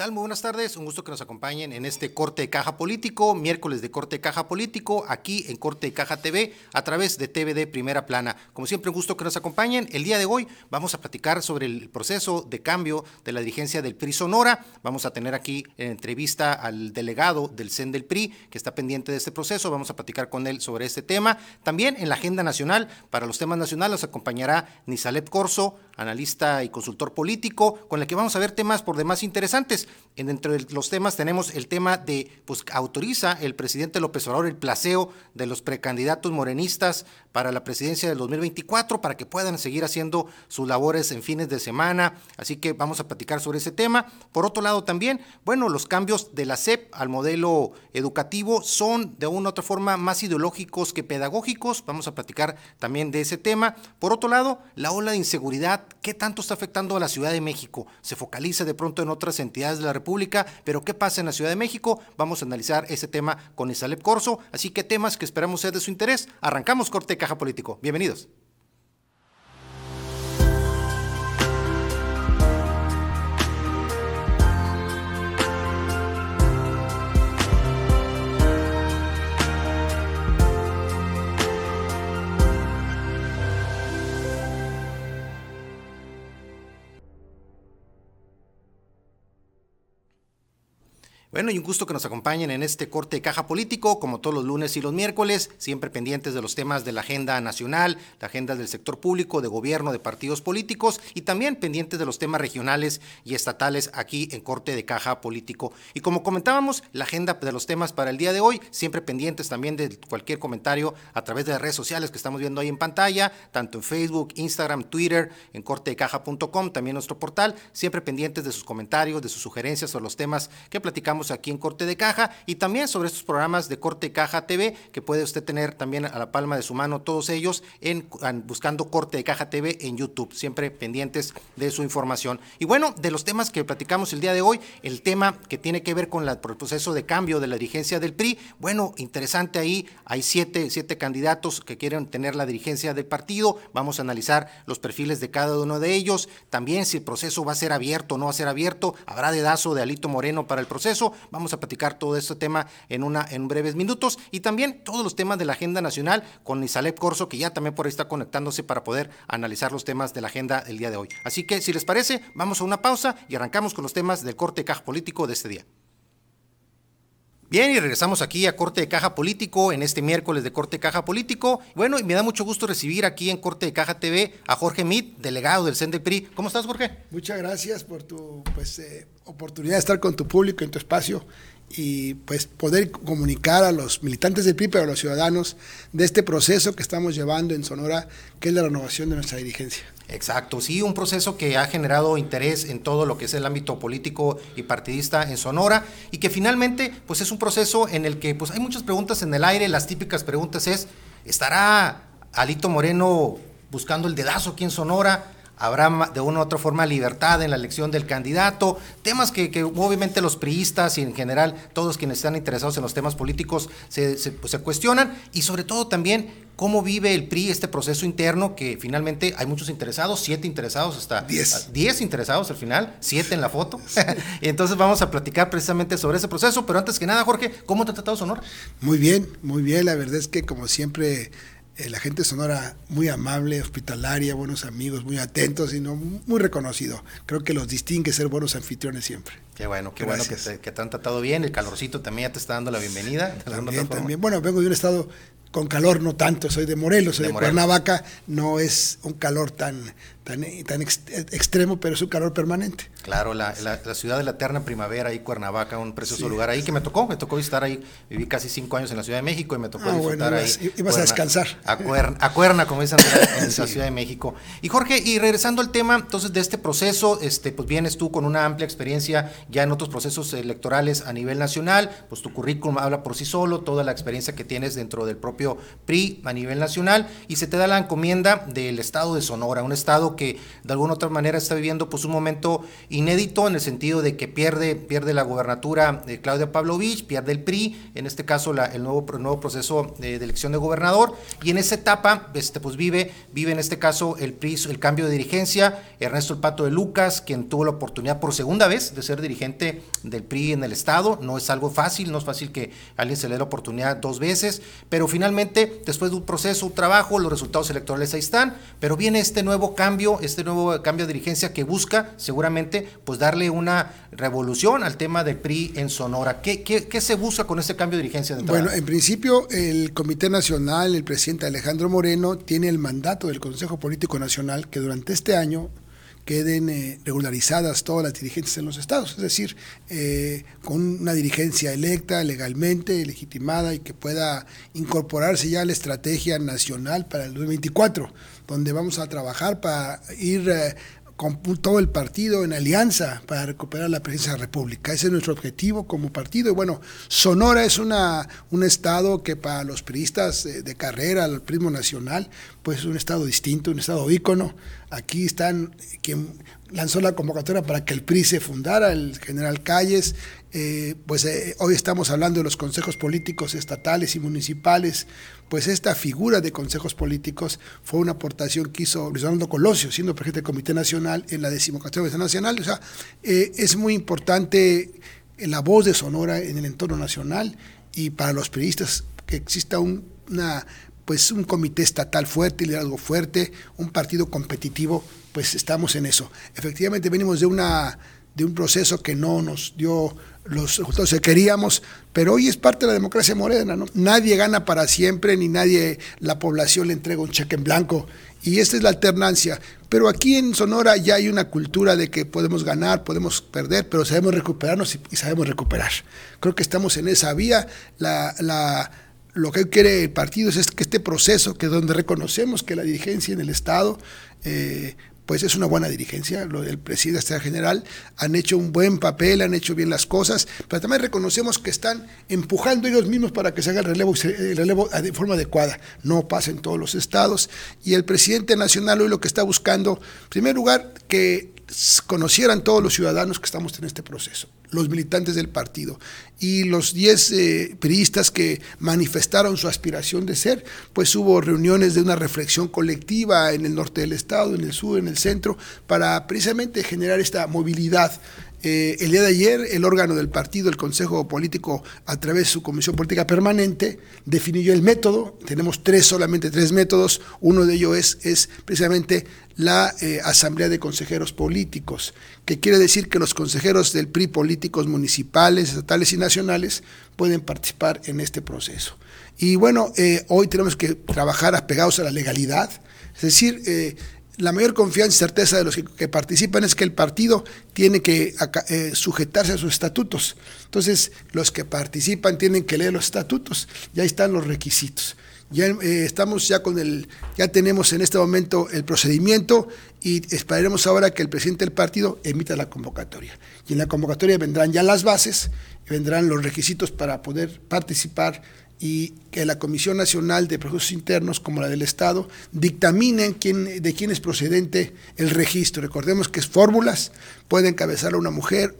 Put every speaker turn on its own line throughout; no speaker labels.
tal? Muy buenas tardes. Un gusto que nos acompañen en este corte de caja político, miércoles de corte de caja político, aquí en Corte de Caja TV, a través de TVD Primera Plana. Como siempre, un gusto que nos acompañen. El día de hoy vamos a platicar sobre el proceso de cambio de la dirigencia del PRI Sonora. Vamos a tener aquí en entrevista al delegado del CEN del PRI, que está pendiente de este proceso. Vamos a platicar con él sobre este tema. También en la agenda nacional, para los temas nacionales, nos acompañará Nisalet Corso, analista y consultor político, con el que vamos a ver temas por demás interesantes. Entre los temas tenemos el tema de, pues autoriza el presidente López Obrador el placeo de los precandidatos morenistas para la presidencia del 2024 para que puedan seguir haciendo sus labores en fines de semana. Así que vamos a platicar sobre ese tema. Por otro lado también, bueno, los cambios de la SEP al modelo educativo son de una u otra forma más ideológicos que pedagógicos. Vamos a platicar también de ese tema. Por otro lado, la ola de inseguridad, ¿qué tanto está afectando a la Ciudad de México? Se focaliza de pronto en otras entidades de la República, pero ¿qué pasa en la Ciudad de México? Vamos a analizar ese tema con Isalep Corso. Así que temas que esperamos ser de su interés. Arrancamos corte Caja Político. Bienvenidos. Bueno, y un gusto que nos acompañen en este corte de caja político, como todos los lunes y los miércoles, siempre pendientes de los temas de la agenda nacional, la agenda del sector público, de gobierno, de partidos políticos y también pendientes de los temas regionales y estatales aquí en corte de caja político. Y como comentábamos, la agenda de los temas para el día de hoy, siempre pendientes también de cualquier comentario a través de las redes sociales que estamos viendo ahí en pantalla, tanto en Facebook, Instagram, Twitter, en cortedecaja.com, también nuestro portal, siempre pendientes de sus comentarios, de sus sugerencias o los temas que platicamos aquí en Corte de Caja y también sobre estos programas de Corte Caja TV que puede usted tener también a la palma de su mano todos ellos en, buscando Corte de Caja TV en YouTube, siempre pendientes de su información. Y bueno, de los temas que platicamos el día de hoy, el tema que tiene que ver con el proceso de cambio de la dirigencia del PRI, bueno, interesante ahí, hay siete, siete candidatos que quieren tener la dirigencia del partido, vamos a analizar los perfiles de cada uno de ellos, también si el proceso va a ser abierto o no va a ser abierto, habrá dedazo de Alito Moreno para el proceso, Vamos a platicar todo este tema en, una, en breves minutos y también todos los temas de la agenda nacional con Isalep Corso, que ya también por ahí está conectándose para poder analizar los temas de la agenda del día de hoy. Así que, si les parece, vamos a una pausa y arrancamos con los temas del corte de caja político de este día. Bien, y regresamos aquí a Corte de Caja Político en este miércoles de Corte de Caja Político. Bueno, y me da mucho gusto recibir aquí en Corte de Caja TV a Jorge Mit, delegado del CEN PRI. ¿Cómo estás, Jorge?
Muchas gracias por tu pues, eh, oportunidad de estar con tu público en tu espacio y pues poder comunicar a los militantes del PRI, pero a los ciudadanos de este proceso que estamos llevando en Sonora, que es la renovación de nuestra dirigencia.
Exacto, sí, un proceso que ha generado interés en todo lo que es el ámbito político y partidista en Sonora y que finalmente pues es un proceso en el que pues hay muchas preguntas en el aire, las típicas preguntas es, ¿estará Alito Moreno buscando el dedazo aquí en Sonora? Habrá de una u otra forma libertad en la elección del candidato, temas que, obviamente los priistas y en general todos quienes están interesados en los temas políticos se, pues, se, cuestionan. Y sobre todo también cómo vive el PRI este proceso interno que finalmente hay muchos interesados, siete interesados hasta
diez,
diez interesados al final, siete en la foto. y entonces vamos a platicar precisamente sobre ese proceso, pero antes que nada, Jorge, ¿cómo te ha tratado Sonora?
Muy bien, muy bien, la verdad es que como siempre la gente sonora muy amable, hospitalaria, buenos amigos, muy atentos y no, muy reconocido. Creo que los distingue ser buenos anfitriones siempre.
Qué bueno, qué bueno que te, han tratado bien. El calorcito también ya te está dando la bienvenida.
También, también. Bueno, vengo de un estado con calor, no tanto, soy de Morelos, soy de, de Cuernavaca, no es un calor tan, tan, tan extremo, pero es un calor permanente.
Claro, la, la, ciudad de la eterna primavera, ahí Cuernavaca, un precioso lugar ahí que me tocó, me tocó visitar ahí, viví casi cinco años en la Ciudad de México y me tocó ah, disfrutar
bueno,
ahí.
Ibas a descansar.
A Cuerna, a Cuerna como dicen en la Ciudad de México. Y Jorge, y regresando al tema, entonces, de este proceso, este, pues vienes tú con una amplia experiencia ya en otros procesos electorales a nivel nacional, pues tu currículum habla por sí solo, toda la experiencia que tienes dentro del propio PRI a nivel nacional, y se te da la encomienda del estado de Sonora, un estado que de alguna otra manera está viviendo pues un momento inédito en el sentido de que pierde, pierde la gubernatura de Claudia Pavlovich, pierde el PRI, en este caso el, nuevo, nuevo proceso de, elección de gobernador, y en esa etapa este, pues vive, vive en este caso el PRI, el cambio de dirigencia, Ernesto El Pato de Lucas, quien tuvo la oportunidad por segunda vez de ser dirigente del PRI en el Estado, no es algo fácil, no es fácil que alguien se le dé la oportunidad dos veces, pero finalmente, después de un proceso, un trabajo, los resultados electorales ahí están, pero viene este nuevo cambio, este nuevo cambio de dirigencia que busca seguramente pues darle una revolución al tema del PRI en Sonora. ¿Qué, qué, se busca con este cambio de dirigencia? De
bueno, en principio el Comité Nacional, el presidente Alejandro Moreno, tiene el mandato del Consejo Político Nacional que durante este año queden eh, regularizadas todas las dirigencias en los estados, es decir, eh, con una dirigencia electa legalmente, legitimada y que pueda incorporarse ya a la estrategia nacional para el 2024, donde vamos a trabajar para ir eh, con todo el partido en alianza para recuperar la presidencia de la República. Ese es nuestro objetivo como partido. Y bueno, Sonora es una, un estado que para los priistas de, carrera, el prismo nacional, pues es un estado distinto, un estado ícono. Aquí están quien lanzó la convocatoria para que el PRI se fundara, el general Calles. Eh, pues eh, hoy estamos hablando de los consejos políticos estatales y municipales. Pues esta figura de consejos políticos fue una aportación que hizo Luis Colosio, siendo presidente del Comité Nacional en la decimocatorta nacional. O sea, eh, es muy importante la voz de Sonora en el entorno nacional y para los periodistas que exista una pues un comité estatal fuerte, liderazgo fuerte, un partido competitivo, pues estamos en eso. Efectivamente venimos de una de un proceso que no nos dio los resultados que queríamos, pero hoy es parte de la democracia morena, ¿no? Nadie gana para siempre, ni nadie, la población le entrega un cheque en blanco, y esta es la alternancia. Pero aquí en Sonora ya hay una cultura de que podemos ganar, podemos perder, pero sabemos recuperarnos y, sabemos recuperar. Creo que estamos en esa vía. La, la lo que quiere el partido es que este proceso, que donde reconocemos que la dirigencia en el Estado, eh, pues es una buena dirigencia, lo del presidente general, han hecho un buen papel, han hecho bien las cosas, pero también reconocemos que están empujando ellos mismos para que se haga el relevo, el relevo de forma adecuada, no pasa en todos los estados, y el presidente nacional hoy lo que está buscando, en primer lugar, que conocieran todos los ciudadanos que estamos en este proceso, los militantes del partido y los 10 eh, periodistas que manifestaron su aspiración de ser, pues hubo reuniones de una reflexión colectiva en el norte del estado, en el sur, en el centro, para precisamente generar esta movilidad eh, el día de ayer, el órgano del partido, el Consejo Político, a través de su Comisión Política Permanente, definió el método. Tenemos tres, solamente tres métodos. Uno de ellos es, es precisamente la eh, Asamblea de Consejeros Políticos, que quiere decir que los consejeros del PRI políticos municipales, estatales y nacionales pueden participar en este proceso. Y bueno, eh, hoy tenemos que trabajar apegados a la legalidad, es decir, la mayor confianza y certeza de los que, participan es que el partido tiene que eh, sujetarse a sus estatutos. Entonces, los que participan tienen que leer los estatutos, ya están los requisitos. Ya eh, estamos ya con el, ya tenemos en este momento el procedimiento y esperaremos ahora que el presidente del partido emita la convocatoria. Y en la convocatoria vendrán ya las bases, vendrán los requisitos para poder participar y que la Comisión Nacional de Procesos Internos, como la del Estado, dictaminen quién, de quién es procedente el registro. Recordemos que es fórmulas, puede encabezar una mujer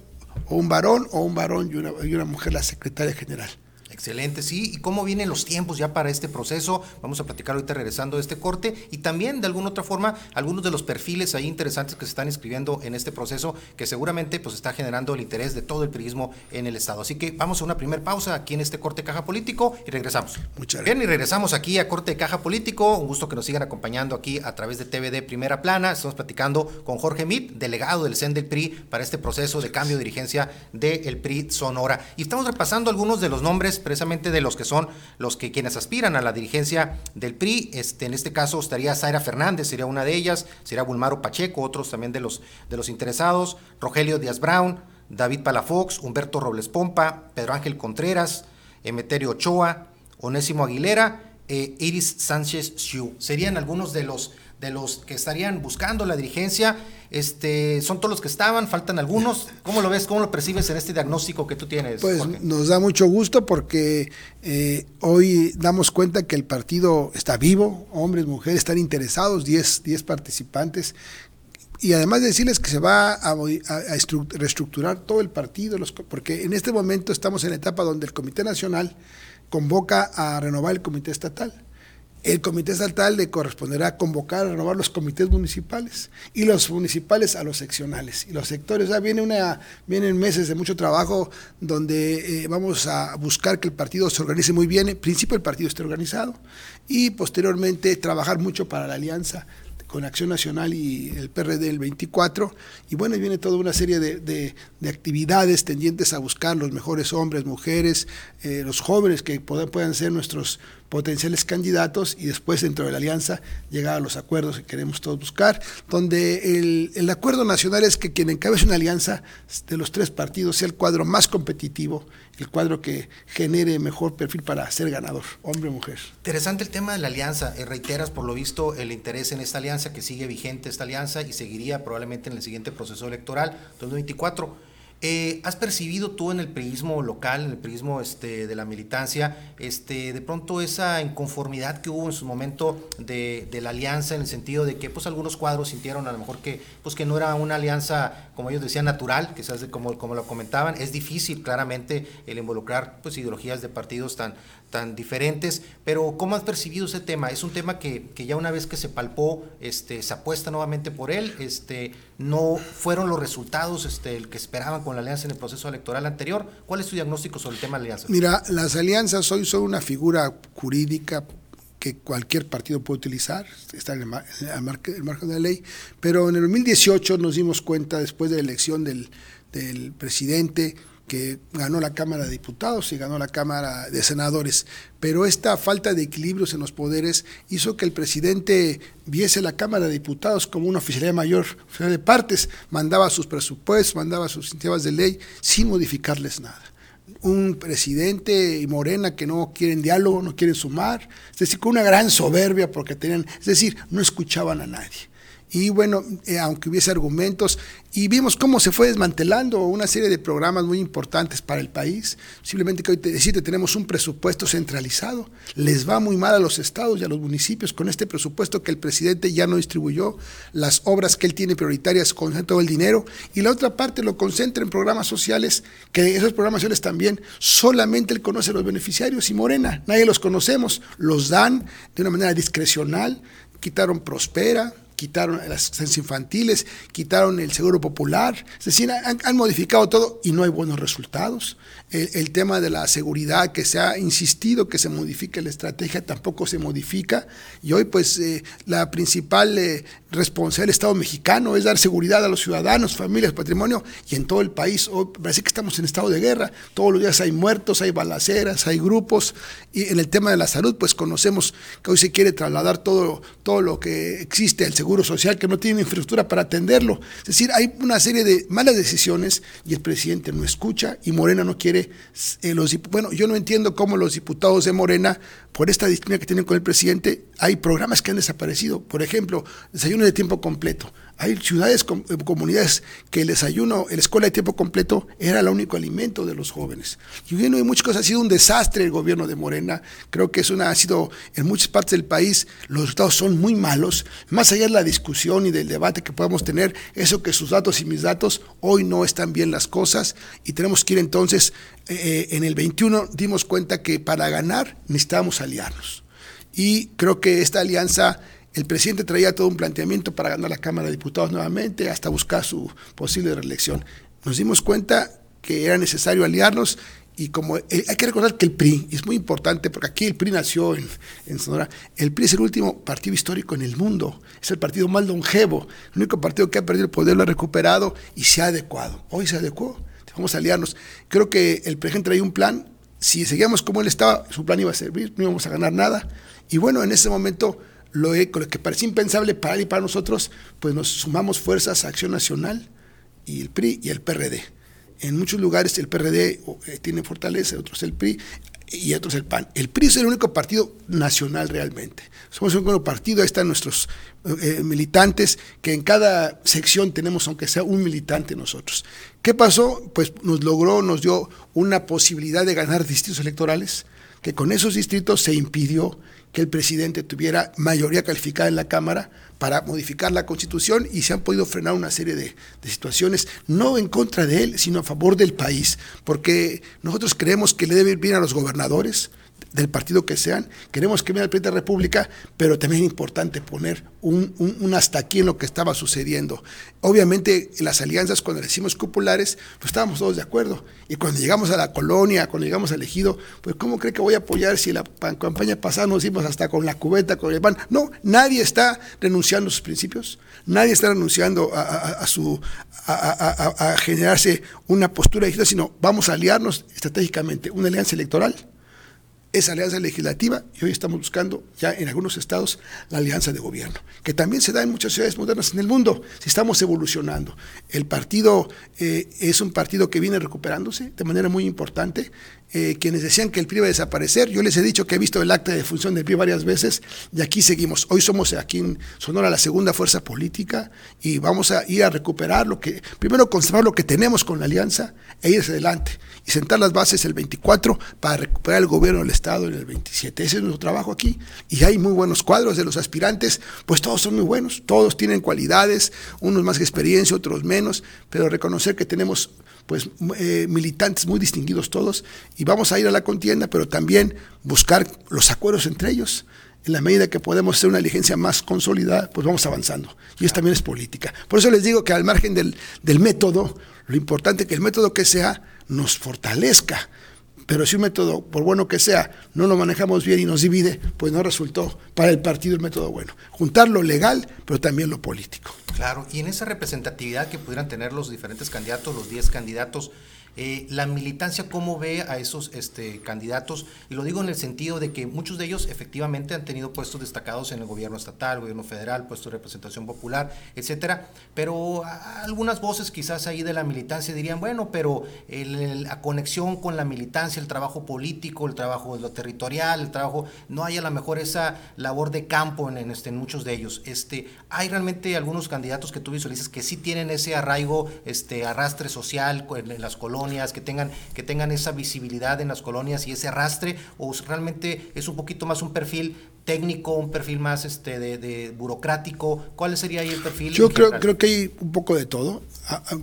o un varón, o un varón y una, y una mujer la secretaria general.
Excelente, sí. ¿Y cómo vienen los tiempos ya para este proceso? Vamos a platicar ahorita regresando de este corte y también de alguna otra forma algunos de los perfiles ahí interesantes que se están inscribiendo en este proceso que seguramente pues está generando el interés de todo el periodismo en el estado. Así que vamos a una primera pausa aquí en este corte de caja político y regresamos.
Muchas
gracias. Bien, y regresamos aquí a corte de caja político. Un gusto que nos sigan acompañando aquí a través de TVD Primera Plana. Estamos platicando con Jorge Mit, delegado del CEN del PRI para este proceso de cambio de dirigencia del PRI Sonora. Y estamos repasando algunos de los nombres precisamente de los que son los que quienes aspiran a la dirigencia del PRI. Este, en este caso estaría Zaira Fernández, sería una de ellas, sería Bulmaro Pacheco, otros también de los, de los interesados, Rogelio Díaz Brown, David Palafox, Humberto Robles Pompa, Pedro Ángel Contreras, Emeterio Ochoa, Onésimo Aguilera, e Iris Sánchez Xiu. Serían algunos de los de los que estarían buscando la dirigencia. Este, son todos los que estaban, faltan algunos. ¿Cómo lo ves? ¿Cómo lo percibes en este diagnóstico que tú tienes?
Pues nos da mucho gusto porque eh, hoy damos cuenta que el partido está vivo, hombres, mujeres están interesados, 10 participantes y además decirles que se va a, reestructurar todo el partido, porque en este momento estamos en la etapa donde el Comité Nacional convoca a renovar el Comité Estatal. El comité estatal le corresponderá convocar a renovar los comités municipales y los municipales a los seccionales y los sectores. viene una, vienen meses de mucho trabajo donde eh, vamos a buscar que el partido se organice muy bien. En principio el partido esté organizado y posteriormente trabajar mucho para la alianza con Acción Nacional y el PRD el 24. Y bueno, viene toda una serie de, actividades tendientes a buscar los mejores hombres, mujeres, eh, los jóvenes que puedan, puedan ser nuestros potenciales candidatos y después dentro de la alianza llegar a los acuerdos que queremos todos buscar, donde el, el acuerdo nacional es que quien encabece una alianza de los tres partidos sea el cuadro más competitivo, el cuadro que genere mejor perfil para ser ganador, hombre o mujer.
Interesante el tema de la alianza. Eh, reiteras, por lo visto, el interés en esta alianza, que sigue vigente esta alianza y seguiría probablemente en el siguiente proceso electoral 2024. Eh, ¿Has percibido tú en el periodismo local, en el periodismo este, de la militancia, este, de pronto esa inconformidad que hubo en su momento de, la alianza, en el sentido de que pues, algunos cuadros sintieron a lo mejor que, pues, que no era una alianza, como ellos decían, natural, quizás como, como lo comentaban? Es difícil, claramente, el involucrar pues, ideologías de partidos tan, tan diferentes, pero ¿cómo has percibido ese tema? ¿Es un tema que, ya una vez que se palpó, este, se apuesta nuevamente por él? Este, ¿No fueron los resultados este, el que esperaban con la alianza en el proceso electoral anterior? ¿Cuál es tu diagnóstico sobre el tema de alianzas?
Mira, las alianzas hoy son una figura jurídica que cualquier partido puede utilizar, está en el, marco, de la ley, pero en el 2018 nos dimos cuenta, después de la elección del, del presidente, que ganó la Cámara de Diputados y ganó la Cámara de Senadores, pero esta falta de equilibrios en los poderes hizo que el presidente viese la Cámara de Diputados como una oficialidad mayor, oficialidad de partes, mandaba sus presupuestos, mandaba sus iniciativas de ley sin modificarles nada. Un presidente y Morena que no quieren diálogo, no quieren sumar, es decir, con una gran soberbia porque tenían, es decir, no escuchaban a nadie. Y bueno, eh, aunque hubiese argumentos, y vimos cómo se fue desmantelando una serie de programas muy importantes para el país. Simplemente que hoy te decirte, tenemos un presupuesto centralizado. Les va muy mal a los estados y a los municipios con este presupuesto que el presidente ya no distribuyó, las obras que él tiene prioritarias, concentra todo el dinero, y la otra parte lo concentra en programas sociales, que esos programas sociales también solamente él conoce a los beneficiarios y Morena, nadie los conocemos, los dan de una manera discrecional, quitaron Prospera, quitaron las asistencias infantiles, quitaron el seguro popular, es decir, han, modificado todo y no hay buenos resultados. El, tema de la seguridad que se ha insistido que se modifique la estrategia tampoco se modifica y hoy pues eh, la principal eh, responsabilidad del Estado mexicano es dar seguridad a los ciudadanos, familias, patrimonio y en todo el país. Hoy parece que estamos en estado de guerra, todos los días hay muertos, hay balaceras, hay grupos y en el tema de la salud pues conocemos que hoy se quiere trasladar todo, todo lo que existe, el seguro social que no tiene infraestructura para atenderlo. Es decir, hay una serie de malas decisiones y el presidente no escucha y Morena no quiere. Eh, los, bueno, yo no entiendo cómo los diputados de Morena, por esta disciplina que tienen con el presidente, hay programas que han desaparecido. Por ejemplo, desayuno de tiempo completo. Hay ciudades, eh, comunidades que el desayuno, la escuela de tiempo completo era el único alimento de los jóvenes. Y bueno, hay muchas cosas, ha sido un desastre el gobierno de Morena. Creo que es una, ha sido en muchas partes del país, los resultados son muy malos. Más allá de la discusión y del debate que podamos tener, eso que sus datos y mis datos, hoy no están bien las cosas y tenemos que ir entonces, eh, eh, en el 21 dimos cuenta que para ganar necesitamos aliarnos. Y creo que esta alianza el presidente traía todo un planteamiento para ganar la Cámara de Diputados nuevamente, hasta buscar su posible reelección. Nos dimos cuenta que era necesario aliarnos y como eh, hay que recordar que el PRI es muy importante porque aquí el PRI nació en, Sonora. El PRI es el último partido histórico en el mundo, es el partido más longevo, el único partido que ha perdido el poder lo ha recuperado y se ha adecuado. Hoy se adecuó, vamos a aliarnos. Creo que el presidente traía un plan. Si seguíamos como él estaba, su plan iba a servir, no íbamos a ganar nada. Y bueno, en ese momento lo, que parecía impensable para él y para nosotros, pues nos sumamos fuerzas a Acción Nacional y el PRI y el PRD. En muchos lugares el PRD eh, tiene fortaleza, otros el PRI y otros el PAN. El PRI es el único partido nacional realmente. Somos el único partido, ahí están nuestros eh, eh, militantes, que en cada sección tenemos aunque sea un militante nosotros. ¿Qué pasó? Pues nos logró, nos dio una posibilidad de ganar distritos electorales, que con esos distritos se impidió que el presidente tuviera mayoría calificada en la Cámara para modificar la Constitución y se han podido frenar una serie de, de, situaciones, no en contra de él, sino a favor del país, porque nosotros creemos que le debe ir bien a los gobernadores, del partido que sean, queremos que venga el presidente de la República, pero también es importante poner un, hasta aquí en lo que estaba sucediendo. Obviamente, las alianzas, cuando decimos cupulares, pues estábamos todos de acuerdo. Y cuando llegamos a la colonia, cuando llegamos al ejido, pues ¿cómo cree que voy a apoyar si la campaña pasada nos hicimos hasta con la cubeta, con el pan? No, nadie está renunciando a sus principios, nadie está renunciando a, a, su, a, generarse una postura de sino vamos a aliarnos estratégicamente, una alianza electoral esa alianza legislativa y hoy estamos buscando ya en algunos estados la alianza de gobierno, que también se da en muchas ciudades modernas en el mundo, si estamos evolucionando. El partido eh, es un partido que viene recuperándose de manera muy importante. Eh, quienes decían que el PRI iba a desaparecer, yo les he dicho que he visto el acta de función del PRI varias veces y aquí seguimos. Hoy somos aquí en Sonora la segunda fuerza política y vamos a ir a recuperar lo que, primero conservar lo que tenemos con la alianza e ir hacia adelante y sentar las bases el 24 para recuperar el gobierno del Estado en el 27. Ese es nuestro trabajo aquí y hay muy buenos cuadros de los aspirantes, pues todos son muy buenos, todos tienen cualidades, unos más experiencia, otros menos, pero reconocer que tenemos pues eh, militantes muy distinguidos todos y vamos a ir a la contienda, pero también buscar los acuerdos entre ellos. En la medida que podemos hacer una diligencia más consolidada, pues vamos avanzando. Y eso también es política. Por eso les digo que al margen del, del método, lo importante es que el método que sea nos fortalezca. Pero si un método, por bueno que sea, no lo manejamos bien y nos divide, pues no resultó para el partido el método bueno. Juntar lo legal, pero también lo político.
Claro, y en esa representatividad que pudieran tener los diferentes candidatos, los 10 candidatos, eh, la militancia cómo ve a esos este, candidatos, y lo digo en el sentido de que muchos de ellos efectivamente han tenido puestos destacados en el gobierno estatal, gobierno federal, puestos de representación popular, etcétera, pero algunas voces quizás ahí de la militancia dirían, bueno, pero el, el, la conexión con la militancia, el trabajo político, el trabajo de lo territorial, el trabajo, no hay a lo mejor esa labor de campo en, en, este, en muchos de ellos. Este, hay realmente algunos candidatos que tú visualizas que sí tienen ese arraigo, este arrastre social en, en las colonias, que tengan, que tengan esa visibilidad en las colonias y ese arrastre, o realmente es un poquito más un perfil técnico, un perfil más este de, de burocrático? ¿Cuál sería ahí el perfil?
Yo creo, creo que hay un poco de todo.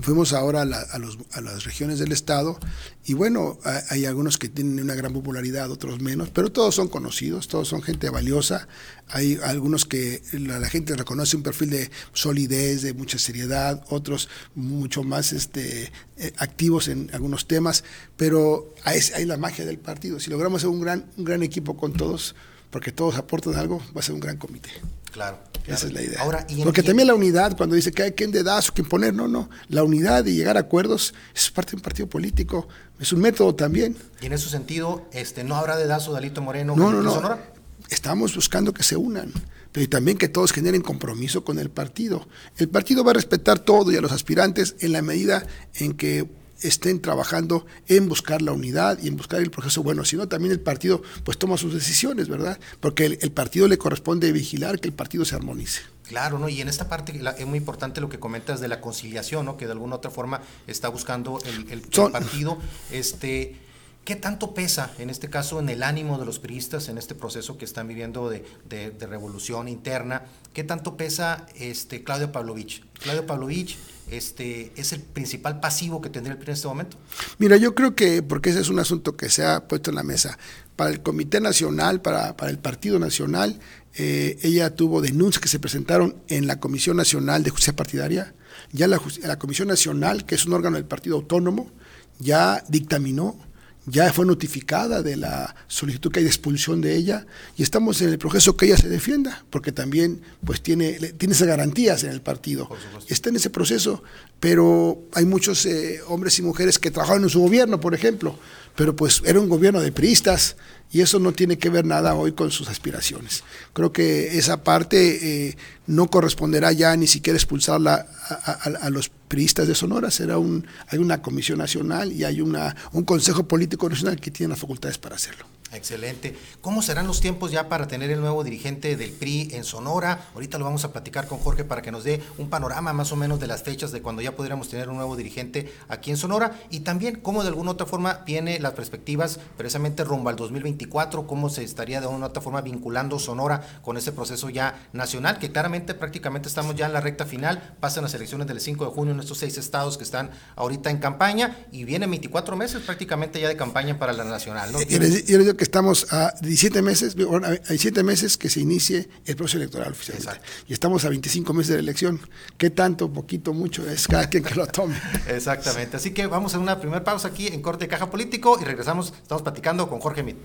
Fuimos ahora a, la, a, los, a, las regiones del estado y bueno, hay algunos que tienen una gran popularidad, otros menos, pero todos son conocidos, todos son gente valiosa. Hay algunos que la, la gente reconoce un perfil de solidez, de mucha seriedad, otros mucho más este, eh, activos en algunos temas, pero hay, hay la magia del partido. Si logramos hacer un gran, un gran equipo con todos, porque todos aportan algo, va a ser un gran comité.
Claro.
Esa es la idea.
Ahora, ¿y
porque también la unidad, cuando dice que hay quien dedazo, quien poner, no, no. La unidad y llegar a acuerdos es parte de un partido político, es un método también.
Y en ese sentido, este, ¿no habrá dedazo de Alito Moreno
no, no, no.
Sonora?
Estamos buscando que se unan, pero también que todos generen compromiso con el partido. El partido va a respetar todo y a los aspirantes en la medida en que estén trabajando en buscar la unidad y en buscar el proceso bueno, sino también el partido pues toma sus decisiones, ¿verdad? Porque el, el partido le corresponde vigilar que el partido se armonice.
Claro, ¿no? Y en esta parte la, es muy importante lo que comentas de la conciliación, ¿no? Que de alguna otra forma está buscando el, el,
Son,
el partido. Este, ¿Qué tanto pesa, en este caso, en el ánimo de los priistas en este proceso que están viviendo de, revolución interna? ¿Qué tanto pesa este, Claudio Pavlovich? Claudio Pavlovich este, es el principal pasivo que tendría el PRI en este momento?
Mira, yo creo que, porque ese es un asunto que se ha puesto en la mesa, para el Comité Nacional, para, el Partido Nacional, eh, ella tuvo denuncias que se presentaron en la Comisión Nacional de Justicia Partidaria, ya la Comisión Nacional, que es un órgano del Partido Autónomo, ya dictaminó ya fue notificada de la solicitud que hay de expulsión de ella y estamos en el proceso que ella se defienda, porque también pues tiene, tiene esas garantías en el partido. Está en ese proceso, pero hay muchos eh, hombres y mujeres que trabajaron en su gobierno, por ejemplo, pero pues era un gobierno de priistas y eso no tiene que ver nada hoy con sus aspiraciones. Creo que esa parte eh, no corresponderá ya ni siquiera expulsarla a, a, a, los priistas de Sonora, será un, hay una comisión nacional y hay una, un consejo político nacional que tiene las facultades para hacerlo.
Excelente. ¿Cómo serán los tiempos ya para tener el nuevo dirigente del PRI en Sonora? Ahorita lo vamos a platicar con Jorge para que nos dé un panorama más o menos de las fechas de cuando ya podríamos tener un nuevo dirigente aquí en Sonora y también cómo de alguna otra forma viene las perspectivas precisamente rumbo al 2024, cómo se estaría de una u otra forma vinculando Sonora con ese proceso ya nacional, que claramente prácticamente estamos ya en la recta final, pasan las elecciones del 5 de junio en estos seis estados que están ahorita en campaña y vienen 24 meses prácticamente ya de campaña para la nacional. ¿no?
Que estamos a 17 meses, a 17 meses que se inicie el proceso electoral oficialmente. Y estamos a 25 meses de la elección. ¿Qué tanto, poquito, mucho es cada quien que lo tome?
Exactamente. Así que vamos a una primera pausa aquí en Corte de Caja Político y regresamos. Estamos platicando con Jorge Mit.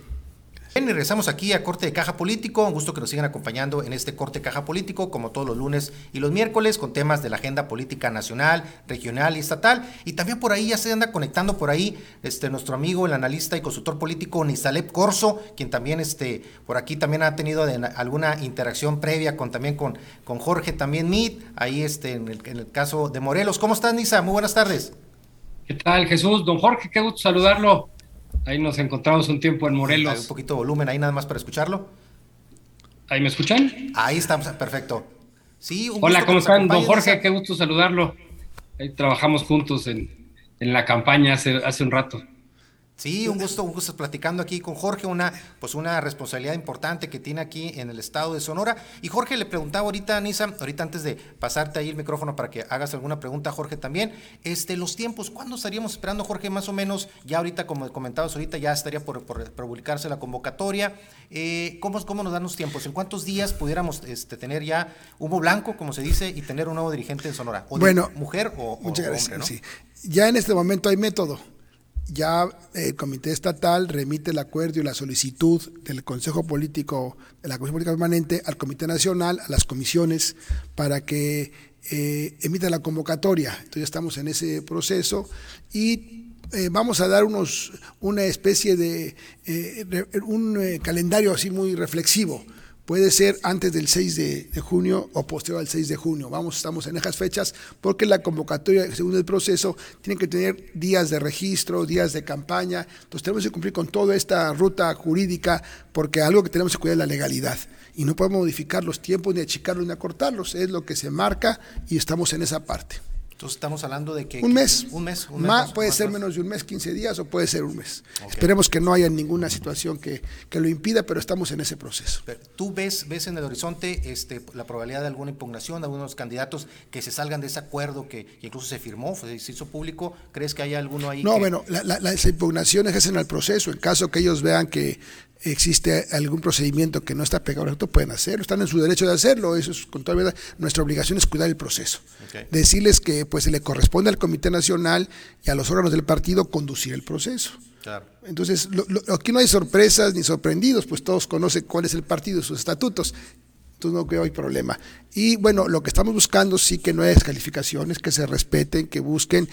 Bien, y regresamos aquí a Corte de Caja Político. Un gusto que nos sigan acompañando en este Corte Caja Político, como todos los lunes y los miércoles, con temas de la agenda política nacional, regional y estatal. Y también por ahí ya se anda conectando por ahí este, nuestro amigo, el analista y consultor político Nisalep Corso, quien también este, por aquí también ha tenido alguna interacción previa con también con, con Jorge también Mit, ahí este, en el, en el caso de Morelos. ¿Cómo estás, Nisa? Muy buenas tardes.
¿Qué tal, Jesús? Don Jorge, qué gusto saludarlo. Ahí nos encontramos un tiempo en Morelos.
Hay un poquito de volumen ahí nada más para escucharlo.
¿Ahí me escuchan?
Ahí estamos, perfecto. Sí,
Hola, ¿cómo están? Don Jorge, qué gusto saludarlo. Ahí trabajamos juntos en, en la campaña hace, hace un rato.
Sí, un gusto, un gusto platicando aquí con Jorge, una, pues una responsabilidad importante que tiene aquí en el estado de Sonora. Y Jorge le preguntaba ahorita, Nisa, ahorita antes de pasarte ahí el micrófono para que hagas alguna pregunta, Jorge también, este, los tiempos, ¿cuándo estaríamos esperando, Jorge? Más o menos, ya ahorita, como comentabas ahorita, ya estaría por, publicarse la convocatoria. Eh, ¿cómo, ¿Cómo nos dan los tiempos? ¿En cuántos días pudiéramos este, tener ya humo blanco, como se dice, y tener un nuevo dirigente en Sonora?
¿O bueno,
mujer o,
muchas gracias, sí. Ya en este momento hay método ya el Comité Estatal remite el acuerdo y la solicitud del Consejo Político, de la Comisión Política Permanente, al Comité Nacional, a las comisiones, para que eh, emita la convocatoria. Entonces estamos en ese proceso y eh, vamos a dar unos, una especie de eh, un calendario así muy reflexivo puede ser antes del 6 de, junio o posterior al 6 de junio. Vamos, estamos en esas fechas porque la convocatoria, según el proceso, tiene que tener días de registro, días de campaña. Entonces tenemos que cumplir con toda esta ruta jurídica porque algo que tenemos que cuidar es la legalidad. Y no podemos modificar los tiempos, ni achicarlos, ni acortarlos. Es lo que se marca y estamos en esa parte.
Entonces estamos hablando de que...
Un mes.
Un mes.
Un mes puede ser menos de un mes, 15 días o puede ser un mes. Esperemos que no haya ninguna situación que, que, lo impida, pero estamos en ese proceso.
¿Tú ves, ves en el horizonte este, la probabilidad de alguna impugnación de algunos candidatos que se salgan de ese acuerdo que, incluso se firmó, se hizo público? ¿Crees que hay alguno ahí?
No, bueno, la, las impugnaciones es en el proceso. En caso que ellos vean que existe algún procedimiento que no está pegado al pueden hacerlo, están en su derecho de hacerlo, eso es con toda verdad, nuestra obligación es cuidar el proceso. Decirles que pues se le corresponde al Comité Nacional y a los órganos del partido conducir el proceso. Entonces, aquí no hay sorpresas ni sorprendidos, pues todos conocen cuál es el partido y sus estatutos entonces no creo hay problema. Y bueno, lo que estamos buscando sí que no es calificaciones, que se respeten, que busquen.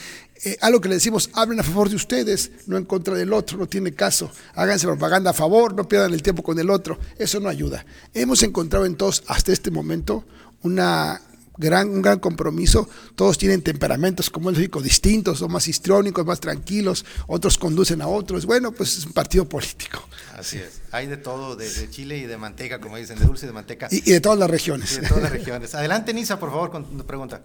Eh, algo que le decimos, hablen a favor de ustedes, no en contra del otro, no tiene caso. Háganse propaganda a favor, no pierdan el tiempo con el otro. Eso no ayuda. Hemos encontrado en todos, hasta este momento, una gran, un gran compromiso. Todos tienen temperamentos, como el digo, distintos, son más histrónicos, más tranquilos, otros conducen a otros. Bueno, pues es un partido político.
Así es. Hay de todo, de, chile y de manteca, como dicen, de dulce y de manteca.
Y, de todas las regiones.
de todas las regiones. Adelante, Nisa, por favor, con tu pregunta.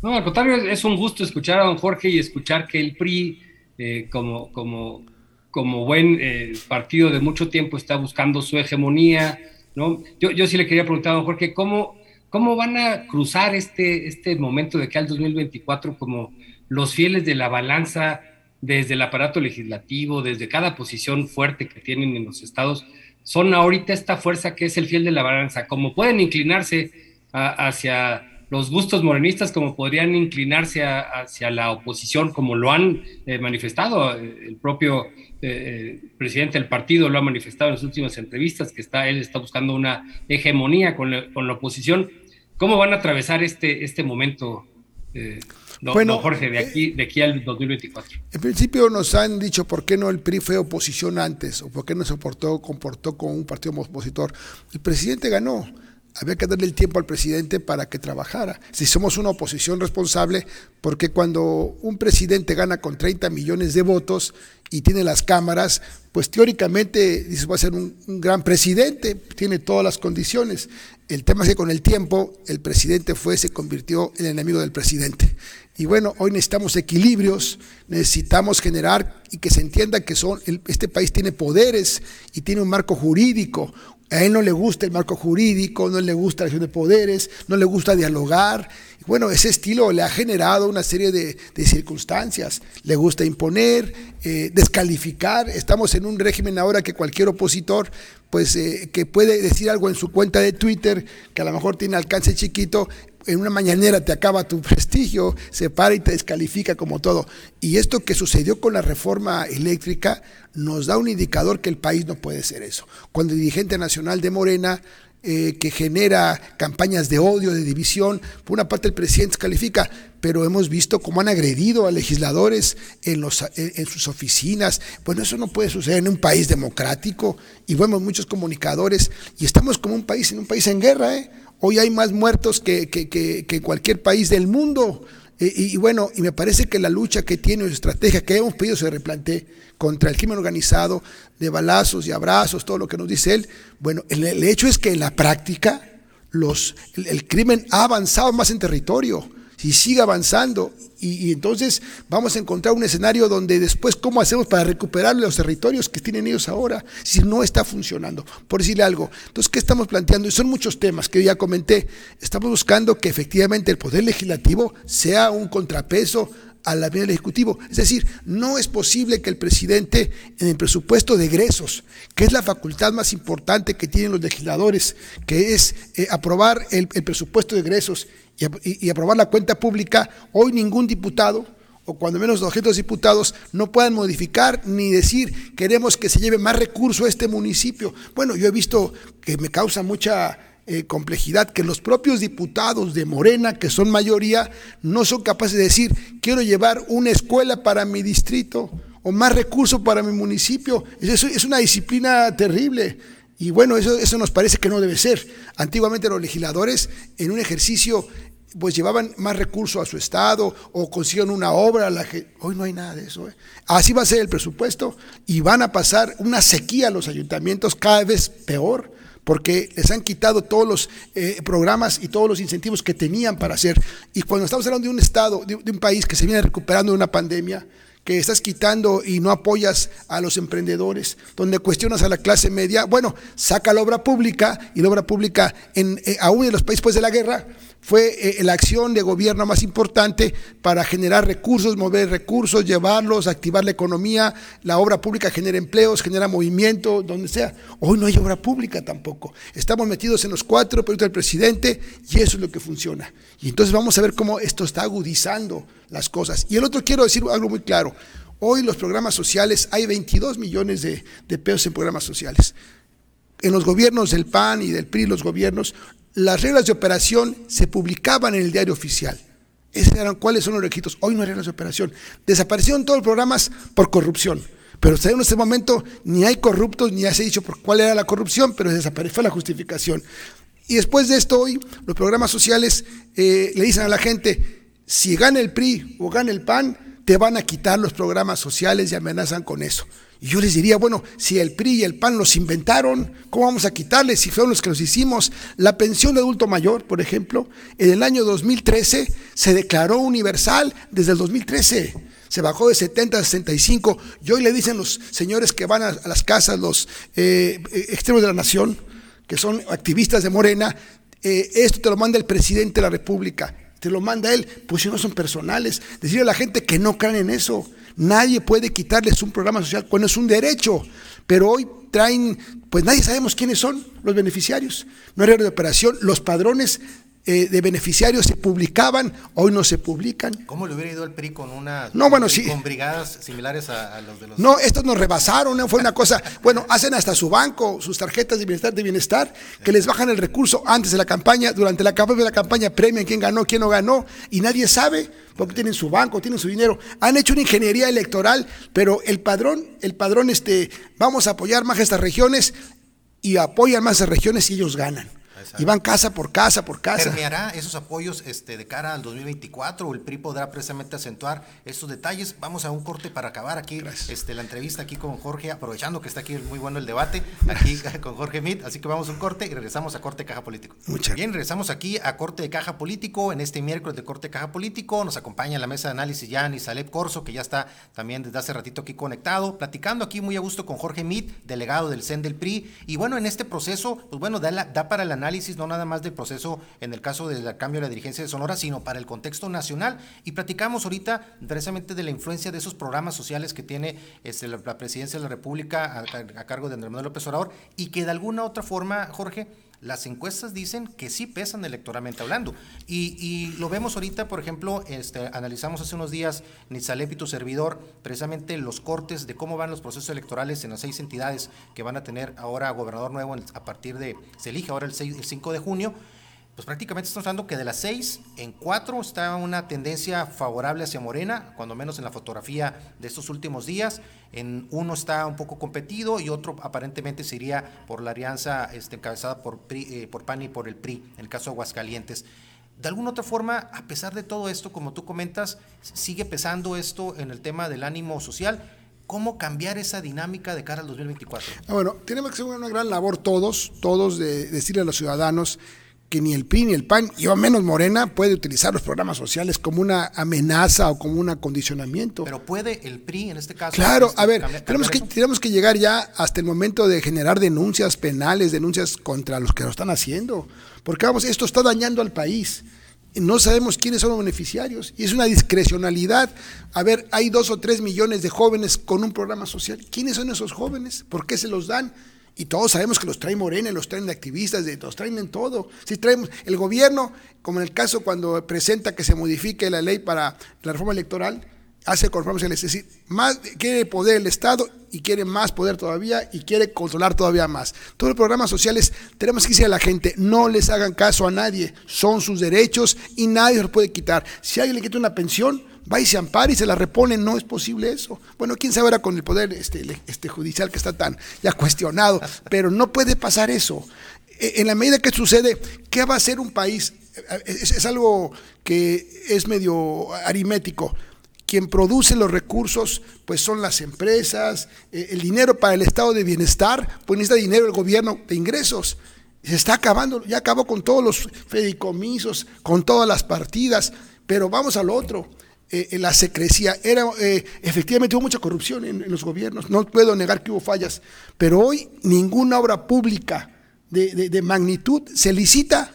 No, al contrario, es un gusto escuchar a don Jorge y escuchar que el PRI, eh, como, como, como buen eh, partido de mucho tiempo, está buscando su hegemonía. ¿no? Yo, yo sí le quería preguntar a don Jorge, ¿cómo, ¿Cómo van a cruzar este, este momento de que al 2024 como los fieles de la balanza desde el aparato legislativo, desde cada posición fuerte que tienen en los estados, son ahorita esta fuerza que es el fiel de la balanza? Como pueden inclinarse hacia los gustos morenistas, como podrían inclinarse hacia la oposición, como lo han eh, manifestado el propio eh, presidente del partido lo ha manifestado en las últimas entrevistas, que está, él está buscando una hegemonía con la, con la oposición. ¿Cómo van a atravesar este, este momento, eh, bueno, Jorge, de aquí, de aquí al 2024?
En principio nos han dicho por qué no el PRI fue oposición antes, o por qué no se comportó, comportó como un partido opositor. El presidente ganó había que darle el tiempo al presidente para que trabajara. Si somos una oposición responsable, porque cuando un presidente gana con 30 millones de votos y tiene las cámaras, pues teóricamente dice, va a ser un, gran presidente, tiene todas las condiciones. El tema es que con el tiempo el presidente fue, se convirtió en el enemigo del presidente. Y bueno, hoy necesitamos equilibrios, necesitamos generar y que se entienda que son, este país tiene poderes y tiene un marco jurídico, a él no le gusta el marco jurídico, no le gusta la acción de poderes, no le gusta dialogar. Bueno, ese estilo le ha generado una serie de, circunstancias. Le gusta imponer, eh, descalificar. Estamos en un régimen ahora que cualquier opositor, pues eh, que puede decir algo en su cuenta de Twitter, que a lo mejor tiene alcance chiquito, en una mañanera te acaba tu prestigio, se para y te descalifica como todo. Y esto que sucedió con la reforma eléctrica nos da un indicador que el país no puede ser eso. Cuando el dirigente nacional de Morena eh, que genera campañas de odio, de división. Por una parte el presidente califica, pero hemos visto cómo han agredido a legisladores en, los, en, sus oficinas. Bueno, eso no puede suceder en un país democrático y vemos muchos comunicadores y estamos como un país, en un país en guerra. ¿eh? Hoy hay más muertos que, que, que, en cualquier país del mundo. Y, bueno, y me parece que la lucha que tiene, la estrategia que hemos pedido se replantee contra el crimen organizado, de balazos y abrazos, todo lo que nos dice él. Bueno, el, hecho es que en la práctica los, el crimen ha avanzado más en territorio y sigue avanzando. Y, entonces vamos a encontrar un escenario donde después, ¿cómo hacemos para recuperar los territorios que tienen ellos ahora? Si no está funcionando, por decirle algo. Entonces, ¿qué estamos planteando? Y son muchos temas que ya comenté. Estamos buscando que efectivamente el Poder Legislativo sea un contrapeso a la del Ejecutivo. Es decir, no es posible que el presidente en el presupuesto de egresos, que es la facultad más importante que tienen los legisladores, que es eh, aprobar el, presupuesto de egresos y, aprobar la cuenta pública, hoy ningún diputado, o cuando menos 200 diputados, no puedan modificar ni decir queremos que se lleve más recursos a este municipio. Bueno, yo he visto que me causa mucha eh, complejidad que los propios diputados de Morena, que son mayoría, no son capaces de decir quiero llevar una escuela para mi distrito o más recursos para mi municipio. Eso es una disciplina terrible. Y bueno, eso, eso nos parece que no debe ser. Antiguamente los legisladores, en un ejercicio pues llevaban más recursos a su estado o consiguieron una obra. La que, hoy no hay nada de eso. ¿eh? Así va a ser el presupuesto y van a pasar una sequía a los ayuntamientos cada vez peor porque les han quitado todos los eh, programas y todos los incentivos que tenían para hacer. Y cuando estamos hablando de un estado, de, un país que se viene recuperando de una pandemia, que estás quitando y no apoyas a los emprendedores, donde cuestionas a la clase media, bueno, saca la obra pública y la obra pública en, eh, aún en los países después de la guerra fue eh, la acción de gobierno más importante para generar recursos, mover recursos, llevarlos, activar la economía. La obra pública genera empleos, genera movimiento, donde sea. Hoy no hay obra pública tampoco. Estamos metidos en los cuatro proyectos del presidente y eso es lo que funciona. Y entonces vamos a ver cómo esto está agudizando las cosas. Y el otro quiero decir algo muy claro. Hoy los programas sociales, hay 22 millones de, de pesos en programas sociales. En los gobiernos del PAN y del PRI, los gobiernos, las reglas de operación se publicaban en el diario oficial. Esos eran cuáles son los requisitos. Hoy no hay reglas de operación. Desaparecieron todos los programas por corrupción. Pero hasta en este momento ni hay corruptos, ni se ha dicho por cuál era la corrupción, pero desapareció la justificación. Y después de esto hoy, los programas sociales eh, le dicen a la gente, si gana el PRI o gana el PAN, te van a quitar los programas sociales y amenazan con eso. Y yo les diría, bueno, si el PRI y el PAN los inventaron, ¿cómo vamos a quitarles si fueron los que los hicimos? La pensión de adulto mayor, por ejemplo, en el año 2013 se declaró universal desde el 2013. Se bajó de 70 a 65 y hoy le dicen los señores que van a, las casas, los eh, extremos de la nación, que son activistas de Morena, eh, esto te lo manda el presidente de la República, te lo manda él, pues si no son personales. Decirle a la gente que no crean en eso. Nadie puede quitarles un programa social cuando es un derecho. Pero hoy traen, pues nadie sabemos quiénes son los beneficiarios. No hay de operación. Los padrones eh, de beneficiarios se publicaban, hoy no se publican.
¿Cómo le hubiera ido el PRI con una
no, bueno, sí.
con brigadas similares a, los de los
No, estos nos rebasaron, fue una cosa, bueno, hacen hasta su banco, sus tarjetas de bienestar de bienestar, que les bajan el recurso antes de la campaña, durante la campaña de la campaña premian quién ganó, quién no ganó, y nadie sabe, porque tienen su banco, tienen su dinero. Han hecho una ingeniería electoral, pero el padrón, el padrón, este, vamos a apoyar más estas regiones y apoyan más estas regiones y ellos ganan. Y van casa por casa por casa.
¿Permeará esos apoyos este, de cara al 2024 o el PRI podrá precisamente acentuar estos detalles? Vamos a un corte para acabar aquí este, la entrevista aquí con Jorge, aprovechando que está aquí muy bueno el debate, aquí con Jorge Mit. Así que vamos a un corte y regresamos a Corte de Caja Político.
Muchas
Bien, regresamos aquí a Corte de Caja Político en este miércoles de Corte de Caja Político. Nos acompaña en la mesa de análisis ya Saleb Corso, que ya está también desde hace ratito aquí conectado, platicando aquí muy a gusto con Jorge Mit, delegado del CEN del PRI. Y bueno, en este proceso, pues bueno, da, da para el análisis no nada más del proceso en el caso del cambio de la dirigencia de Sonora, sino para el contexto nacional. Y platicamos ahorita precisamente de la influencia de esos programas sociales que tiene este, la, presidencia de la República a, a cargo de Andrés Manuel López Obrador y que de alguna otra forma, Jorge, las encuestas dicen que sí pesan electoralmente hablando. Y, lo vemos ahorita, por ejemplo, este, analizamos hace unos días, Nitzalep y tu servidor, precisamente los cortes de cómo van los procesos electorales en las seis entidades que van a tener ahora gobernador nuevo a partir de, se elige ahora el, 6, el 5 de junio pues prácticamente estamos hablando que de las seis, en cuatro está una tendencia favorable hacia Morena, cuando menos en la fotografía de estos últimos días. En uno está un poco competido y otro aparentemente sería por la alianza este, encabezada por, eh, por PAN y por el PRI, en el caso de Aguascalientes. De alguna otra forma, a pesar de todo esto, como tú comentas, sigue pesando esto en el tema del ánimo social. ¿Cómo cambiar esa dinámica de cara al 2024?
Ah, bueno, tenemos que hacer una gran labor todos, todos de decirle a los ciudadanos que ni el PRI ni el PAN, y o menos Morena, puede utilizar los programas sociales como una amenaza o como un acondicionamiento.
Pero puede el PRI en este caso.
Claro, este, a ver, tenemos, que, tenemos que llegar ya hasta el momento de generar denuncias penales, denuncias contra los que lo están haciendo. Porque vamos, esto está dañando al país. No sabemos quiénes son los beneficiarios y es una discrecionalidad. A ver, hay dos o tres millones de jóvenes con un programa social. ¿Quiénes son esos jóvenes? ¿Por qué se los dan? Y todos sabemos que los traen Morena, los traen de activistas, de, los traen en todo. Si traemos el gobierno, como en el caso cuando presenta que se modifique la ley para la reforma electoral, hace conforme es decir, más quiere poder el Estado y quiere más poder todavía y quiere controlar todavía más. Todos los programas sociales tenemos que decir a la gente, no les hagan caso a nadie, son sus derechos y nadie los puede quitar. Si alguien le quita una pensión, va y se ampara y se la repone, no es posible eso. Bueno, quién sabe ahora con el poder este, este judicial que está tan ya cuestionado, pero no puede pasar eso. E, en la medida que sucede, ¿qué va a hacer un país? Es, es algo que es medio aritmético. Quien produce los recursos, pues son las empresas, e, el dinero para el estado de bienestar, pues necesita dinero el gobierno de ingresos. Se está acabando, ya acabó con todos los fedicomisos, con todas las partidas, pero vamos al otro eh, la secrecía. Era, eh, efectivamente hubo mucha corrupción en, los gobiernos, no puedo negar que hubo fallas, pero hoy ninguna obra pública de, magnitud se licita,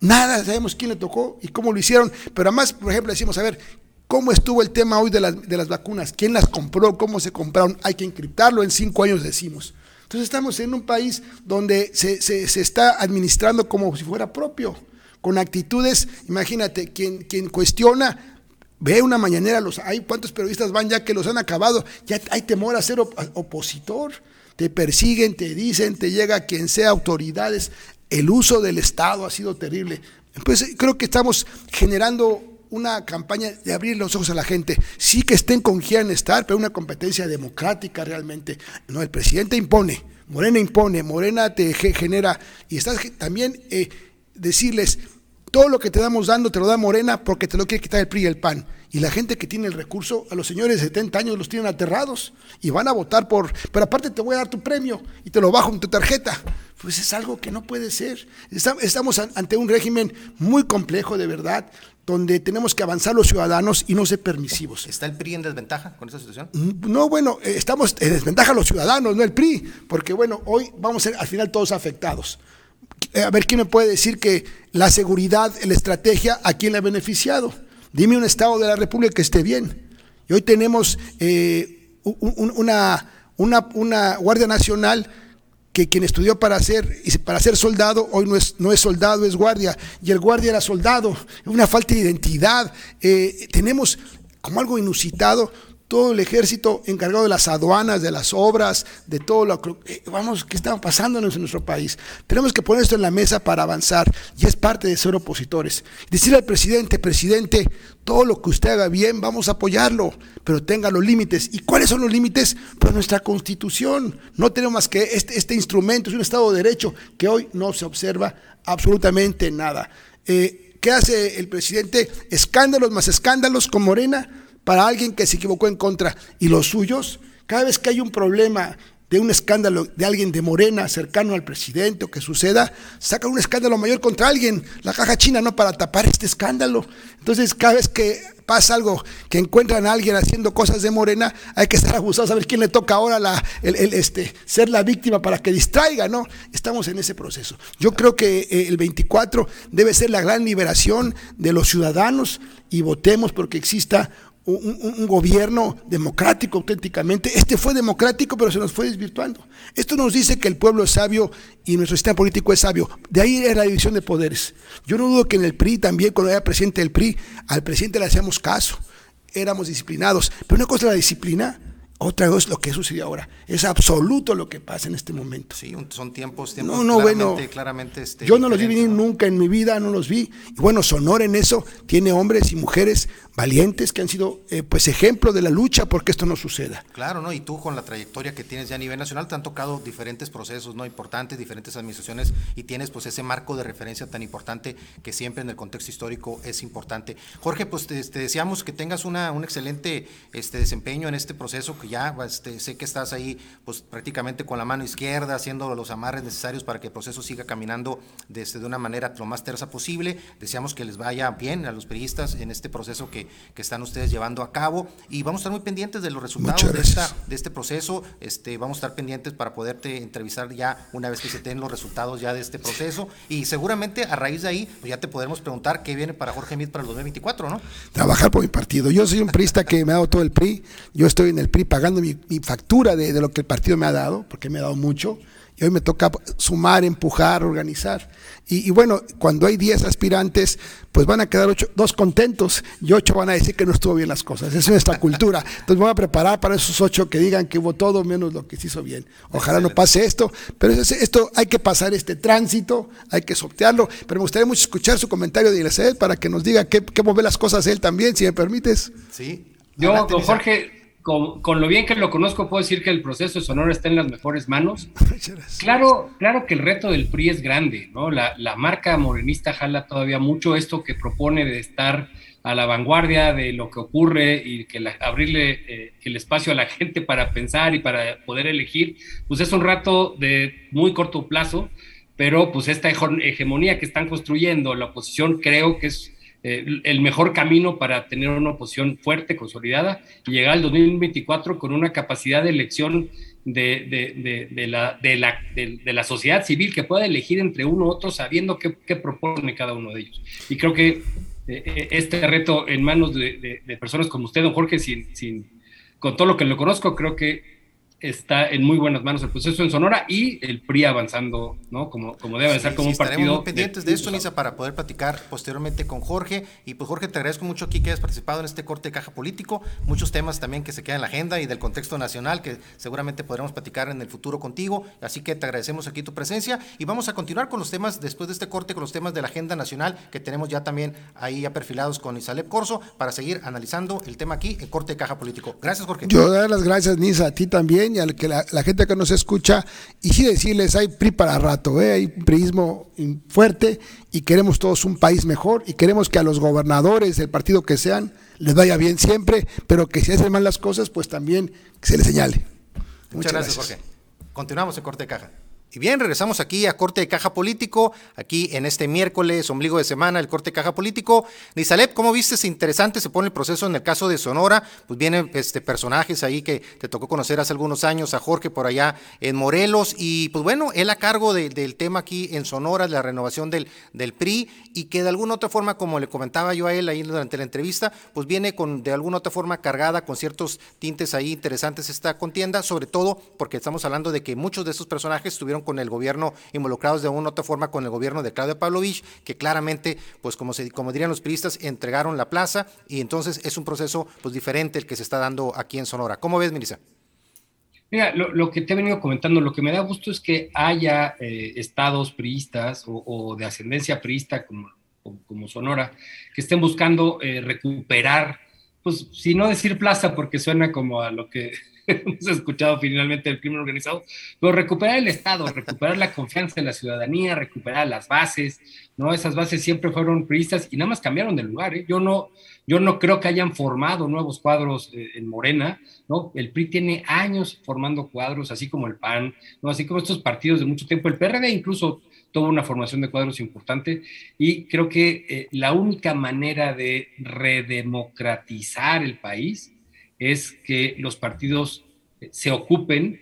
nada sabemos quién le tocó y cómo lo hicieron, pero además, por ejemplo, decimos, a ver, ¿cómo estuvo el tema hoy de las, de las vacunas? ¿Quién las compró? ¿Cómo se compraron? Hay que encriptarlo, en cinco años decimos. Entonces estamos en un país donde se, se, se está administrando como si fuera propio, con actitudes, imagínate, quien, quien cuestiona Ve una mañanera, los, hay cuántos periodistas van ya que los han acabado, ya hay temor a ser opositor, te persiguen, te dicen, te llega quien sea autoridades, el uso del Estado ha sido terrible. Pues creo que estamos generando una campaña de abrir los ojos a la gente. Sí que estén con quien estar, pero una competencia democrática realmente. No, el presidente impone, Morena impone, Morena te genera, y estás también eh, decirles, todo lo que te damos dando te lo da Morena porque te lo quiere quitar el PRI y el PAN. Y la gente que tiene el recurso, a los señores de 70 años los tienen aterrados y van a votar por, pero aparte te voy a dar tu premio y te lo bajo en tu tarjeta. Pues es algo que no puede ser. Estamos ante un régimen muy complejo de verdad, donde tenemos que avanzar los ciudadanos y no ser permisivos.
¿Está el PRI en desventaja con esta situación?
Mm, no, bueno, eh, estamos en desventaja los ciudadanos, no el PRI, porque bueno, hoy vamos a ser al final todos afectados. Eh, a ver quién me puede decir que la seguridad, la estrategia, ¿a quién le ha beneficiado? Dime un Estado de la República que esté bien. Y hoy tenemos eh, una, una, Guardia Nacional que quien estudió para ser, para ser soldado, hoy no es, no es soldado, es guardia. Y el guardia era soldado. Una falta de identidad. Eh, tenemos como algo inusitado todo el ejército encargado de las aduanas, de las obras, de todo lo que, eh, vamos, ¿qué está pasando en nuestro país? Tenemos que poner esto en la mesa para avanzar y es parte de ser opositores. Decirle al presidente, presidente, todo lo que usted haga bien, vamos a apoyarlo, pero tenga los límites. ¿Y cuáles son los límites? Pues nuestra constitución. No tenemos más que este, este instrumento, es un Estado de Derecho que hoy no se observa absolutamente nada. Eh, ¿Qué hace el presidente? Escándalos más escándalos con Morena para alguien que se equivocó en contra. Y los suyos, cada vez que hay un problema de un escándalo de alguien de Morena cercano al presidente o que suceda, sacan un escándalo mayor contra alguien, la caja china, no para tapar este escándalo. Entonces, cada vez que pasa algo, que encuentran a alguien haciendo cosas de Morena, hay que estar abusados a ver quién le toca ahora este, ser la víctima para que distraiga, ¿no? Estamos en ese proceso. Yo creo que eh, el 24 debe ser la gran liberación de los ciudadanos y votemos porque exista un, gobierno democrático auténticamente. Este fue democrático, pero se nos fue desvirtuando. Esto nos dice que el pueblo es sabio y nuestro sistema político es sabio. De ahí es la división de poderes. Yo no dudo que en el PRI también, cuando era presidente del PRI, al presidente le hacíamos caso, éramos disciplinados. Pero una cosa es la disciplina otra vez lo que sucede ahora. Es absoluto lo que pasa en este momento.
Sí, son tiempos, tiempos no, no, claramente, claramente este,
yo no los vi venir nunca en mi vida, no los vi. Y bueno, Sonora en eso tiene hombres y mujeres valientes que han sido eh, pues ejemplo de la lucha porque esto no suceda.
Claro, ¿no? Y tú con la trayectoria que tienes ya a nivel nacional te han tocado diferentes procesos, ¿no? Importantes, diferentes administraciones y tienes pues ese marco de referencia tan importante que siempre en el contexto histórico es importante. Jorge, pues te, deseamos que tengas una, un excelente este, desempeño en este proceso que ya este, sé que estás ahí pues prácticamente con la mano izquierda haciendo los amarres necesarios para que el proceso siga caminando desde de una manera lo más tersa posible. Deseamos que les vaya bien a los periodistas en este proceso que, que están ustedes llevando a cabo y vamos a estar muy pendientes de los resultados de, esta, de este proceso. Este, vamos a estar pendientes para poderte entrevistar ya una vez que se den los resultados ya de este proceso y seguramente a raíz de ahí pues ya te podremos preguntar qué viene para Jorge Mit para el 2024, ¿no?
Trabajar por mi partido. Yo soy un priista que me ha dado todo el PRI. Yo estoy en el PRI pagando mi, factura de, lo que el partido me ha dado, porque me ha dado mucho, y hoy me toca sumar, empujar, organizar. Y, bueno, cuando hay 10 aspirantes, pues van a quedar ocho, dos contentos y ocho van a decir que no estuvo bien las cosas. Esa es nuestra cultura. Entonces me voy a preparar para esos ocho que digan que hubo todo menos lo que se hizo bien. Ojalá no pase esto, pero esto hay que pasar este tránsito, hay que sortearlo. Pero me gustaría mucho escuchar su comentario de Ilesed para que nos diga qué, qué ve las cosas él también, si me permites.
Sí. Yo, don Jorge, con, lo bien que lo conozco, puedo decir que el proceso de Sonora está en las mejores manos. Claro, claro que el reto del PRI es grande, ¿no? La, marca morenista jala todavía mucho esto que propone de estar a la vanguardia de lo que ocurre y que abrirle eh, el espacio a la gente para pensar y para poder elegir, pues es un rato de muy corto plazo, pero pues esta hegemonía que están construyendo la oposición creo que es eh, el mejor camino para tener una oposición fuerte, consolidada, y llegar al 2024 con una capacidad de elección de, la, de, la, sociedad civil que pueda elegir entre uno u otro sabiendo qué, propone cada uno de ellos. Y creo que eh, eh, este reto en manos de, personas como usted, don Jorge, sin, sin, con todo lo que lo conozco, creo que está en muy buenas manos el proceso en Sonora y el PRI avanzando, ¿no? Como, como debe ser como un partido. Estaremos
muy pendientes de, esto, Nisa, para poder platicar posteriormente con Jorge. Y pues Jorge, te agradezco mucho aquí que hayas participado en este corte de caja político. Muchos temas también que se quedan en la agenda y del contexto nacional que seguramente podremos platicar en el futuro contigo. Así que te agradecemos aquí tu presencia y vamos a continuar con los temas, después de este corte, con los temas de la agenda nacional que tenemos ya también ahí ya perfilados con Isalep Corso para seguir analizando el tema aquí en corte de caja político. Gracias, Jorge.
Yo dar las gracias, Nisa, a ti también y a que la, gente que nos escucha, y sí decirles, hay PRI para rato, ¿eh? hay PRIismo fuerte y queremos todos un país mejor y queremos que a los gobernadores del partido que sean les vaya bien siempre, pero que si hacen mal las cosas, pues también se les señale.
Muchas, gracias, Jorge. Continuamos en corte de caja. Y bien, regresamos aquí a corte de caja político, aquí en este miércoles, ombligo de semana, el corte de caja político. Nizalep, ¿cómo viste? Es interesante, se pone el proceso en el caso de Sonora, pues vienen este, personajes ahí que te tocó conocer hace algunos años, a Jorge por allá en Morelos, y pues bueno, él a cargo del tema aquí en Sonora, de la renovación del, del PRI, y que de alguna otra forma, como le comentaba yo a él ahí durante la entrevista, pues viene con de alguna otra forma cargada con ciertos tintes ahí interesantes esta contienda, sobre todo porque estamos hablando de que muchos de esos personajes tuvieron con el gobierno, involucrados de una u otra forma con el gobierno de Claudia Pavlovich, que claramente, pues como, se, como dirían los periodistas, entregaron la plaza y entonces es un proceso pues diferente el que se está dando aquí en Sonora. ¿Cómo ves, Melissa?
Mira, lo, que te he venido comentando, lo que me da gusto es que haya eh, estados priistas o, de ascendencia priista como, como, Sonora, que estén buscando eh, recuperar, pues si no decir plaza, porque suena como a lo que hemos escuchado finalmente del crimen organizado, pero recuperar el Estado, recuperar la confianza en la ciudadanía, recuperar las bases, ¿no? Esas bases siempre fueron priistas y nada más cambiaron de lugar, ¿eh? Yo no, yo no creo que hayan formado nuevos cuadros eh, en Morena, ¿no? El PRI tiene años formando cuadros, así como el PAN, ¿no? Así como estos partidos de mucho tiempo, el PRD incluso tuvo una formación de cuadros importante y creo que eh, la única manera de redemocratizar el país es que los partidos eh, se ocupen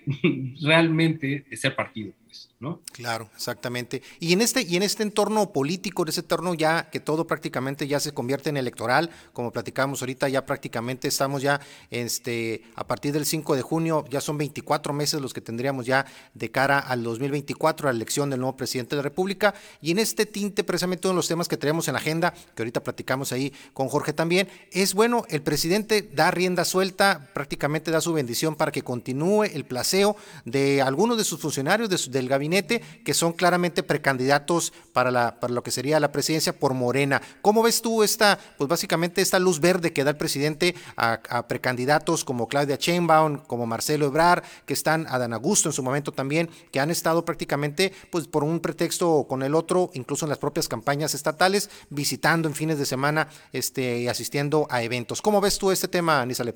realmente de ser partido. ¿No?
Claro, exactamente. Y en este y en este entorno político, en ese entorno ya que todo prácticamente ya se convierte en electoral, como platicamos ahorita, ya prácticamente estamos ya este a partir del 5 de junio, ya son 24 meses los que tendríamos ya de cara al 2024, a la elección del nuevo presidente de la República, y en este tinte precisamente uno de los temas que tenemos en la agenda, que ahorita platicamos ahí con Jorge también, es bueno, el presidente da rienda suelta, prácticamente da su bendición para que continúe el placeo de algunos de sus funcionarios del gabinete que son claramente precandidatos para, la, para lo que sería la presidencia por Morena. ¿Cómo ves tú esta, pues básicamente esta luz verde que da el presidente a, precandidatos como Claudia Sheinbaum, como Marcelo Ebrar, que están, a Dan Augusto en su momento también, que han estado prácticamente pues por un pretexto o con el otro, incluso en las propias campañas estatales, visitando en fines de semana este, y asistiendo a eventos. ¿Cómo ves tú este tema, Nisalep?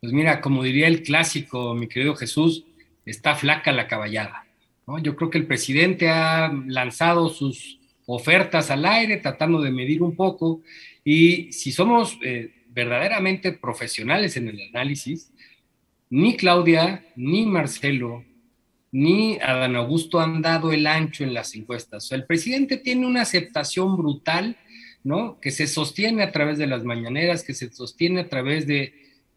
Pues mira, como diría el clásico, mi querido Jesús, está flaca la caballada. ¿no? Yo creo que el presidente ha lanzado sus ofertas al aire tratando de medir un poco y si somos eh, verdaderamente profesionales en el análisis, ni Claudia, ni Marcelo, ni Adán Augusto han dado el ancho en las encuestas. O sea, el presidente tiene una aceptación brutal, ¿no? Que se sostiene a través de las mañaneras, que se sostiene a través de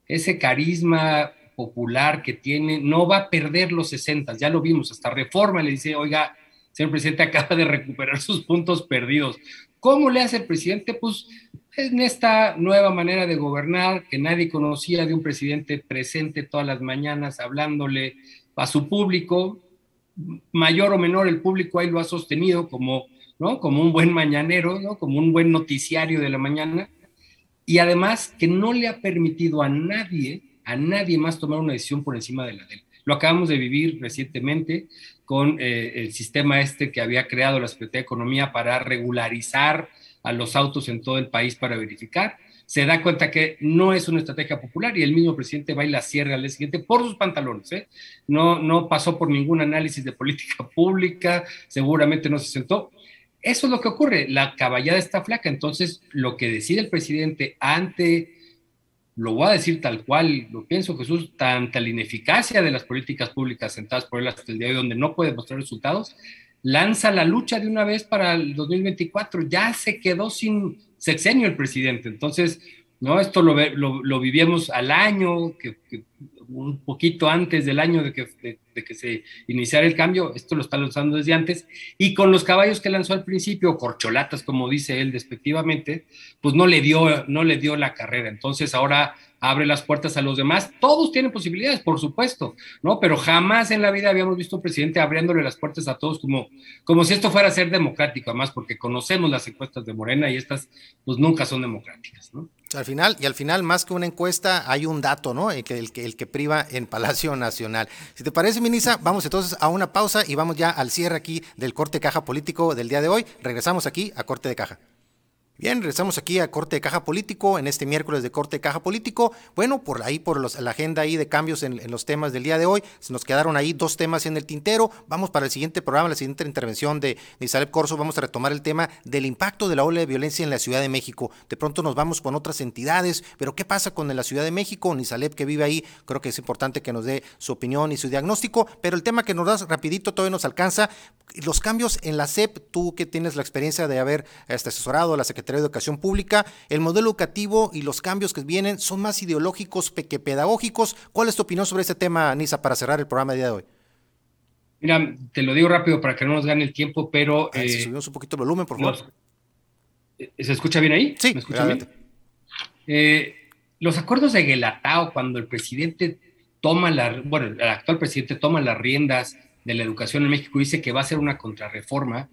ese carisma popular que tiene, no va a perder los 60, ya lo vimos, hasta reforma le dice, oiga, señor presidente, acaba de recuperar sus puntos perdidos. ¿Cómo le hace el presidente? Pues en esta nueva manera de gobernar que nadie conocía de un presidente presente todas las mañanas hablándole a su público, mayor o menor el público ahí lo ha sostenido como, ¿no? como un buen mañanero, ¿no? como un buen noticiario de la mañana, y además que no le ha permitido a nadie a nadie más tomar una decisión por encima de la de él. Lo acabamos de vivir recientemente con eh, el sistema este que había creado la Secretaría de Economía para regularizar a los autos en todo el país para verificar. Se da cuenta que no es una estrategia popular y el mismo presidente va y la cierra al día siguiente por sus pantalones. ¿eh? No, no pasó por ningún análisis de política pública, seguramente no se sentó. Eso es lo que ocurre, la caballada está flaca. Entonces, lo que decide el presidente ante lo voy a decir tal cual, lo pienso Jesús, tanta la ineficacia de las políticas públicas sentadas por él hasta el día de hoy, donde no puede mostrar resultados, lanza la lucha de una vez para el 2024. Ya se quedó sin sexenio el presidente. Entonces, ¿no? Esto lo, lo, vivimos al año, que, un poquito antes del año de que, que, se iniciara el cambio, esto lo está lanzando desde antes, y con los caballos que lanzó al principio, corcholatas, como dice él despectivamente, pues no le dio, no le dio la carrera. Entonces ahora abre las puertas a los demás. Todos tienen posibilidades, por supuesto, ¿no? Pero jamás en la vida habíamos visto un presidente abriéndole las puertas a todos como, como si esto fuera a ser democrático, además, porque conocemos las encuestas de Morena y estas, pues nunca son democráticas, ¿no?
Al final, y al final, más que una encuesta, hay un dato, ¿no? El que, el que, priva en Palacio Nacional. Si te parece, Minisa, vamos entonces a una pausa y vamos ya al cierre aquí del corte caja político del día de hoy. Regresamos aquí a corte de caja. Bien, regresamos aquí a Corte de Caja Político, en este miércoles de Corte de Caja Político. Bueno, por ahí, por la agenda ahí de cambios en, los temas del día de hoy, se nos quedaron ahí dos temas en el tintero. Vamos para el siguiente programa, la siguiente intervención de Nisalep Corso, vamos a retomar el tema del impacto de la ola de violencia en la Ciudad de México. De pronto nos vamos con otras entidades, pero ¿qué pasa con la Ciudad de México? Nisalep que vive ahí, creo que es importante que nos dé su opinión y su diagnóstico, pero el tema que nos das rapidito todavía nos alcanza, los cambios en la SEP, tú que tienes la experiencia de haber este, asesorado a la Secretaría Secretaría de Educación Pública, el modelo educativo y los cambios que vienen son más ideológicos que pedagógicos. ¿Cuál es tu opinión sobre este tema, Nisa, para cerrar el programa de día de hoy?
Mira, te lo digo rápido para que no nos gane el tiempo, pero...
Ah, si subimos un poquito el volumen, por favor.
¿Se escucha bien ahí?
Sí,
¿Me escucha bien? los acuerdos de Guelatao, cuando el presidente toma la, bueno, el actual presidente toma las riendas de la educación en México y dice que va a ser una contrarreforma,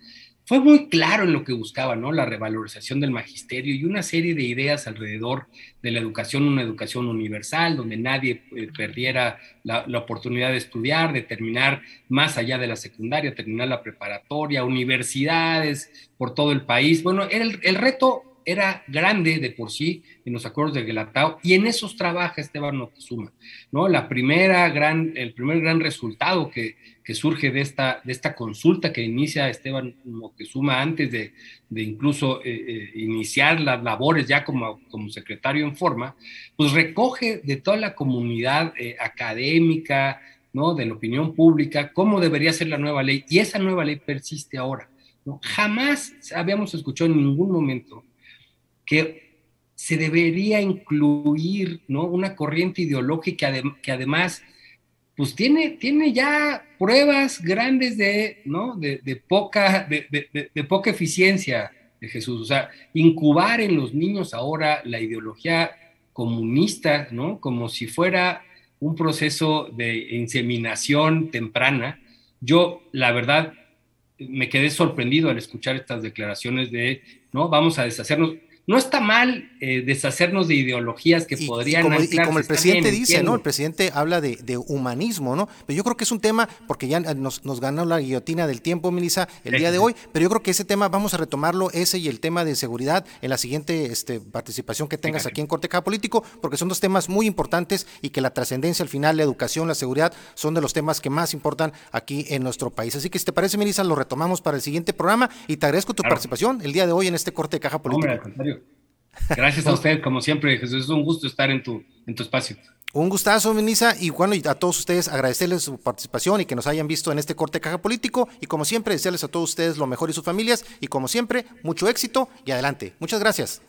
fue muy claro en lo que buscaba, ¿no? La revalorización del magisterio y una serie de ideas alrededor de la educación, una educación universal, donde nadie eh, perdiera la, oportunidad de estudiar, de terminar más allá de la secundaria, terminar la preparatoria, universidades por todo el país. Bueno, el, el reto era grande de por sí en los acuerdos de Guelatao y en esos trabaja Esteban Moctezuma, ¿no? La primera gran, el primer gran resultado que, que surge de esta, de esta consulta que inicia Esteban Moctezuma antes de, de incluso eh, eh, iniciar las labores ya como, como secretario en forma, pues recoge de toda la comunidad eh, académica, ¿no? De la opinión pública, cómo debería ser la nueva ley y esa nueva ley persiste ahora. ¿no? Jamás habíamos escuchado en ningún momento que se debería incluir ¿no? una corriente ideológica que además pues tiene, tiene ya pruebas grandes de, ¿no? de, poca, de, poca eficiencia de Jesús. O sea, incubar en los niños ahora la ideología comunista, ¿no? como si fuera un proceso de inseminación temprana. Yo, la verdad, me quedé sorprendido al escuchar estas declaraciones de, ¿no? Vamos a deshacernos no está mal eh, deshacernos de ideologías que podrían...
Y como, el presidente dice, ¿no? El presidente habla de, humanismo, ¿no? Pero yo creo que es un tema, porque ya nos, ganó la guillotina del tiempo, Melissa, el día de hoy, pero yo creo que ese tema vamos a retomarlo, ese y el tema de seguridad, en la siguiente este, participación que tengas aquí en Corte Caja Político, porque son dos temas muy importantes y que la trascendencia al final, la educación, la seguridad, son de los temas que más importan aquí en nuestro país. Así que si te parece, Melissa, lo retomamos para el siguiente programa y te agradezco tu participación el día de hoy en este Corte de Caja Político.
Gracias a usted, como siempre, Jesús. Es un gusto estar en tu, en tu espacio.
Un gustazo, Menisa, y bueno, y a todos ustedes agradecerles su participación y que nos hayan visto en este corte caja político. Y como siempre, desearles a todos ustedes lo mejor y sus familias. Y como siempre, mucho éxito y adelante. Muchas gracias.